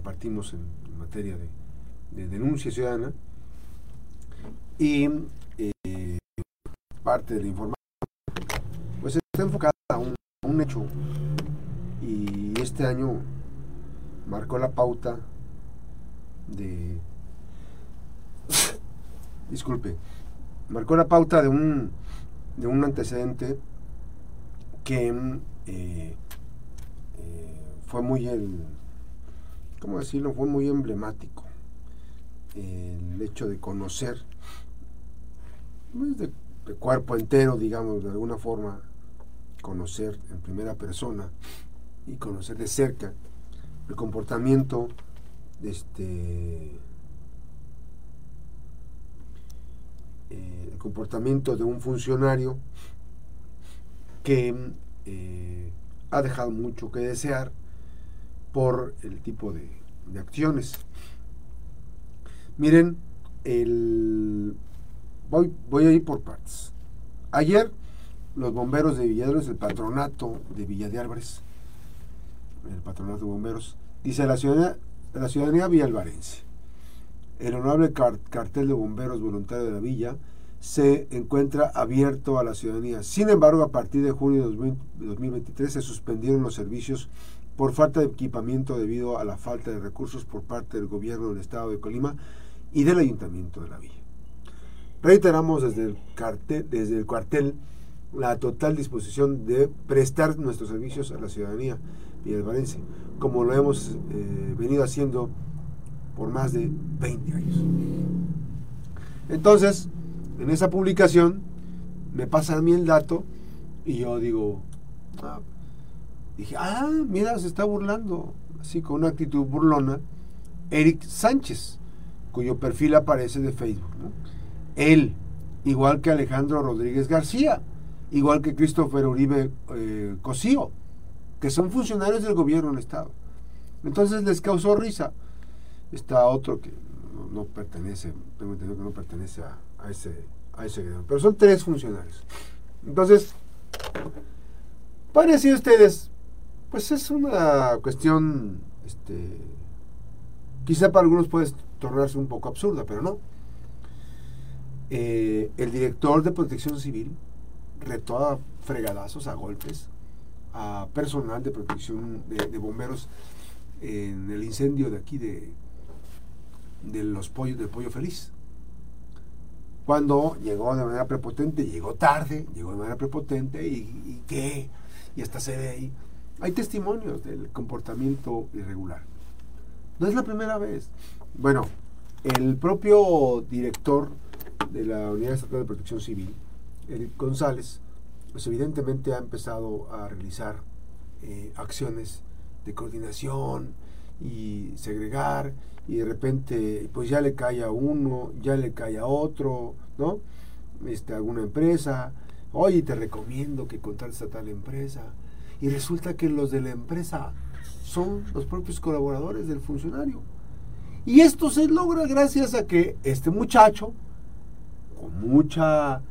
compartimos en, materia de, denuncia ciudadana. Y eh, parte de la información pues está enfocada a un, hecho y este año marcó la pauta de disculpe marcó la pauta de un de un antecedente que eh, eh, fue muy el cómo decirlo fue muy emblemático el hecho de conocer pues, de, de cuerpo entero digamos de alguna forma conocer en primera persona y conocer de cerca el comportamiento de este eh, el comportamiento de un funcionario que eh, ha dejado mucho que desear por el tipo de, de acciones. Miren, el, voy, voy a ir por partes. Ayer los bomberos de Villadores, el patronato de Villa de Álvarez, el patronato de bomberos, dice la ciudadanía, la ciudadanía villalvarense. El honorable cartel de bomberos voluntarios de la villa se encuentra abierto a la ciudadanía. Sin embargo, a partir de junio de 2023 se suspendieron los servicios por falta de equipamiento debido a la falta de recursos por parte del gobierno del estado de Colima y del ayuntamiento de la villa. Reiteramos desde el cartel, desde el cuartel la total disposición de prestar nuestros servicios a la ciudadanía villalvarense, como lo hemos eh, venido haciendo por más de 20 años. Entonces, en esa publicación me pasa a mí el dato y yo digo, ah, dije, ah, mira, se está burlando, así con una actitud burlona, Eric Sánchez, cuyo perfil aparece de Facebook. Él, igual que Alejandro Rodríguez García, igual que Christopher Uribe eh, Cosío, que son funcionarios del gobierno del Estado. Entonces les causó risa. Está otro que no, pertenece, tengo entendido que no pertenece a, ese, a ese pero son tres funcionarios. Entonces, para decir ustedes, pues es una cuestión, este, quizá para algunos puede tornarse un poco absurda, pero no. Eh, el director de protección civil retó a fregadazos, a golpes, a personal de protección de, bomberos en el incendio de aquí de, de los pollos del pollo feliz. Cuando llegó de manera prepotente, llegó tarde, llegó de manera prepotente y, y qué, y hasta se ve ahí. Hay testimonios del comportamiento irregular. No es la primera vez. Bueno, el propio director de la Unidad Estatal de Protección Civil, Eric González, pues evidentemente ha empezado a realizar eh, acciones de coordinación y segregar y de repente pues ya le cae a uno, ya le cae a otro, ¿no? Este, alguna empresa, oye, te recomiendo que contrates a tal empresa y resulta que los de la empresa son los propios colaboradores del funcionario. Y esto se logra gracias a que este muchacho, con mucha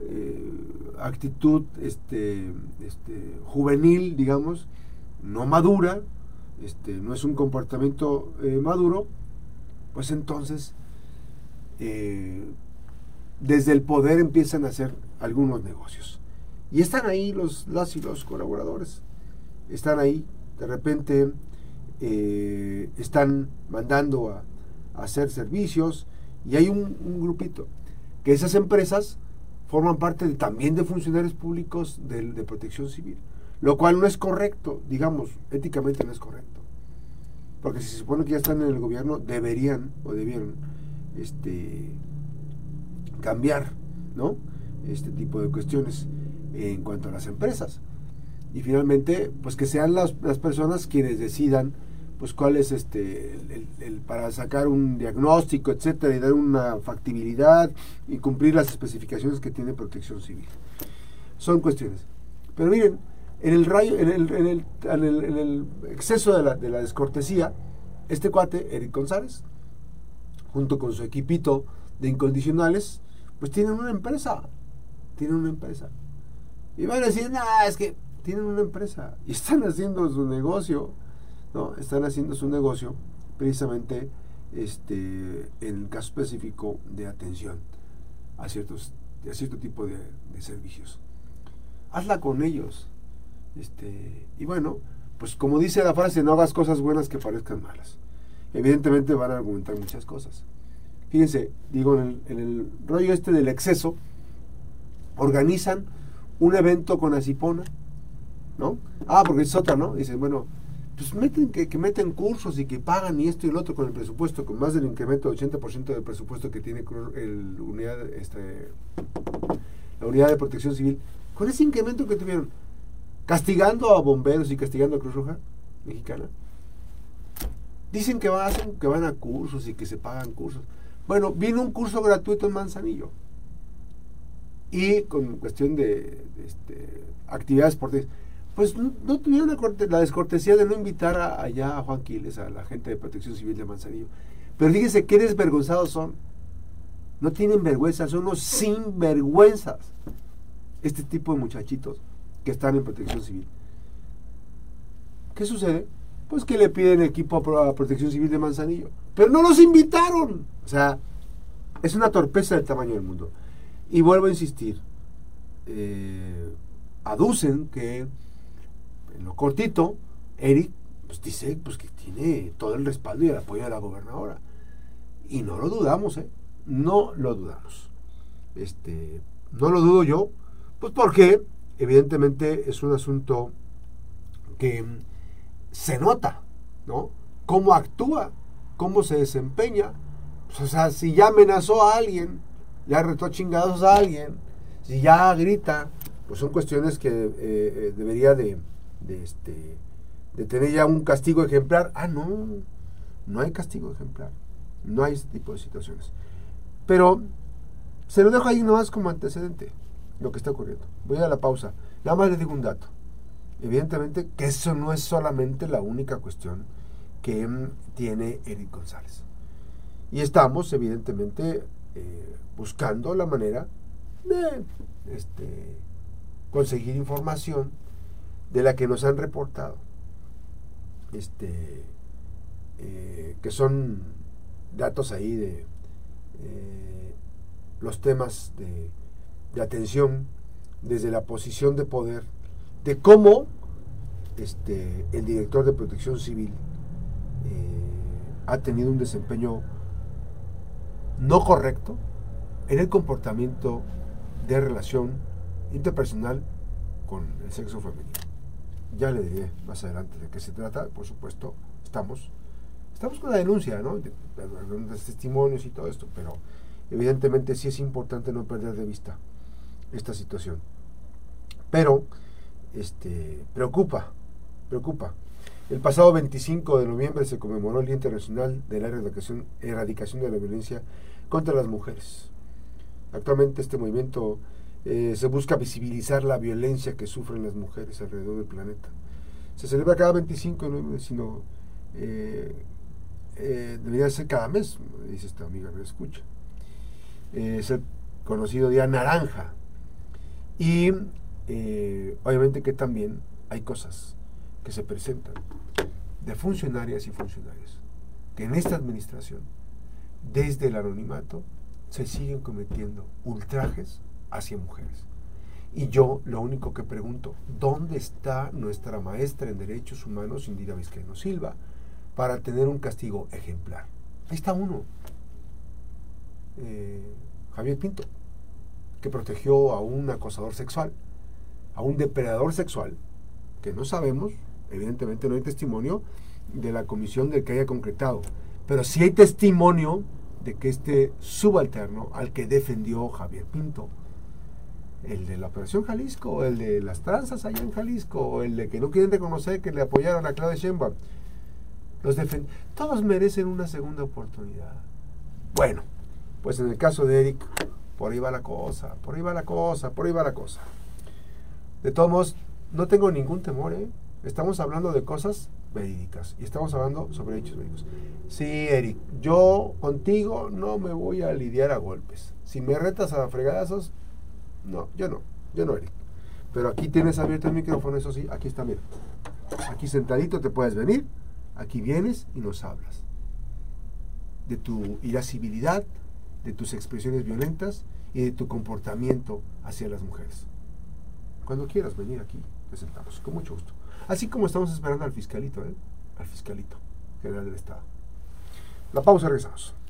eh, actitud este, este, juvenil, digamos, no madura, este, no es un comportamiento eh, maduro, pues entonces eh, desde el poder empiezan a hacer algunos negocios. Y están ahí los, las y los colaboradores. Están ahí, de repente están mandando a, hacer servicios y hay un, un grupito que esas empresas forman parte también de funcionarios públicos de, de, protección civil, lo cual no es correcto, digamos, éticamente no es correcto. Porque si se supone que ya están en el gobierno, deberían o debieron este, cambiar ¿no? este tipo de cuestiones en cuanto a las empresas. Y finalmente, pues que sean las, las personas quienes decidan pues cuál es este el, para sacar un diagnóstico, etcétera, y dar una factibilidad y cumplir las especificaciones que tiene Protección Civil. Son cuestiones. Pero miren, en el rayo, en el, en el, en el, exceso de la, de la, descortesía, este cuate, Eric González, junto con su equipito de incondicionales, pues tienen una empresa. Tienen una empresa. Y van a decir, nada, es que tienen una empresa y están haciendo su negocio están haciendo su negocio precisamente este, en el caso específico de atención a, ciertos, a cierto tipo de, servicios. Hazla con ellos. Este, y bueno, pues como dice la frase, no hagas cosas buenas que parezcan malas. Evidentemente van a argumentar muchas cosas. Fíjense, digo, en el rollo este del exceso, organizan un evento con Acipona, ¿no? Ah, porque es otra, ¿no? Dicen, bueno, pues meten que, que, meten cursos y que pagan y esto y lo otro con el presupuesto, con más del incremento del 80% del presupuesto que tiene el unidad, este, la unidad de protección civil, con ese incremento que tuvieron, castigando a bomberos y castigando a Cruz Roja mexicana. Dicen que van, que van a cursos y que se pagan cursos. Bueno, vino un curso gratuito en Manzanillo. Y con cuestión de, este, actividades deportivas pues no, tuvieron la, descortesía de no invitar allá a Juan Quiles, a la gente de Protección Civil de Manzanillo. Pero fíjense qué desvergonzados son. No tienen vergüenza, son unos sinvergüenzas. Este tipo de muchachitos que están en Protección Civil. ¿Qué sucede? Pues que le piden equipo a Protección Civil de Manzanillo. Pero no los invitaron. O sea, es una torpeza del tamaño del mundo. Y vuelvo a insistir. Eh, aducen que en lo cortito, Eric pues, dice pues, que tiene todo el respaldo y el apoyo de la gobernadora. Y no lo dudamos, ¿eh? No lo dudamos. Este, no lo dudo yo, pues porque evidentemente es un asunto que se nota, ¿no? Cómo actúa, cómo se desempeña. Pues, o sea, si ya amenazó a alguien, ya retó chingados a alguien, si ya grita, pues son cuestiones que eh, eh, debería de, este, de tener ya un castigo ejemplar. Ah, no, no hay castigo ejemplar. No hay ese tipo de situaciones. Pero se lo dejo ahí nomás como antecedente, lo que está ocurriendo. Voy a la pausa. Nada más les digo un dato. Evidentemente que eso no es solamente la única cuestión que mm, tiene Eric González. Y estamos, evidentemente, eh, buscando la manera de este, conseguir información de la que nos han reportado, este, eh, que son datos ahí de eh, los temas de, atención desde la posición de poder, de cómo este, el director de protección civil ha tenido un desempeño no correcto en el comportamiento de relación interpersonal con el sexo femenino. Ya le diré más adelante de qué se trata. Por supuesto, estamos, estamos con la denuncia, ¿no? De, testimonios y todo esto, pero evidentemente sí es importante no perder de vista esta situación. Pero, este, preocupa, preocupa. El pasado 25 de noviembre se conmemoró el Día Internacional de la Erradicación, de la Violencia contra las Mujeres. Actualmente este movimiento eh, se busca visibilizar la violencia que sufren las mujeres alrededor del planeta. Se celebra cada 25 de noviembre, sino eh, eh, debería ser cada mes, dice esta amiga que escucha. es el conocido Día Naranja. Y obviamente que también hay cosas que se presentan de funcionarias y funcionarios que en esta administración, desde el anonimato, se siguen cometiendo ultrajes hacia mujeres. Y yo lo único que pregunto, ¿dónde está nuestra maestra en derechos humanos, Indira Vizcaíno Silva, para tener un castigo ejemplar? Ahí está uno, eh, Javier Pinto, que protegió a un acosador sexual, a un depredador sexual, que no sabemos, evidentemente no hay testimonio de la comisión del que haya concretado, pero sí hay testimonio de que este subalterno al que defendió Javier Pinto el de la Operación Jalisco, el de las tranzas allá en Jalisco, el de que no quieren reconocer que le apoyaron a Claudia Sheinbaum. Los Todos merecen una segunda oportunidad. Bueno, pues en el caso de Eric, por ahí va la cosa, por ahí va la cosa, por ahí va la cosa. De todos modos, no tengo ningún temor, ¿eh? Estamos hablando de cosas verídicas y estamos hablando sobre hechos verídicos. Sí, Eric, yo contigo no me voy a lidiar a golpes. Si me retas a fregadazos, no, yo no, yo no, Eric. Pero aquí tienes abierto el micrófono, eso sí, aquí está, mira. Aquí sentadito te puedes venir, aquí vienes y nos hablas. de tu irascibilidad, de tus expresiones violentas y de tu comportamiento hacia las mujeres. Cuando quieras venir aquí, te sentamos, con mucho gusto. Así como estamos esperando al fiscalito, ¿eh? al fiscalito general del Estado. La pausa, regresamos.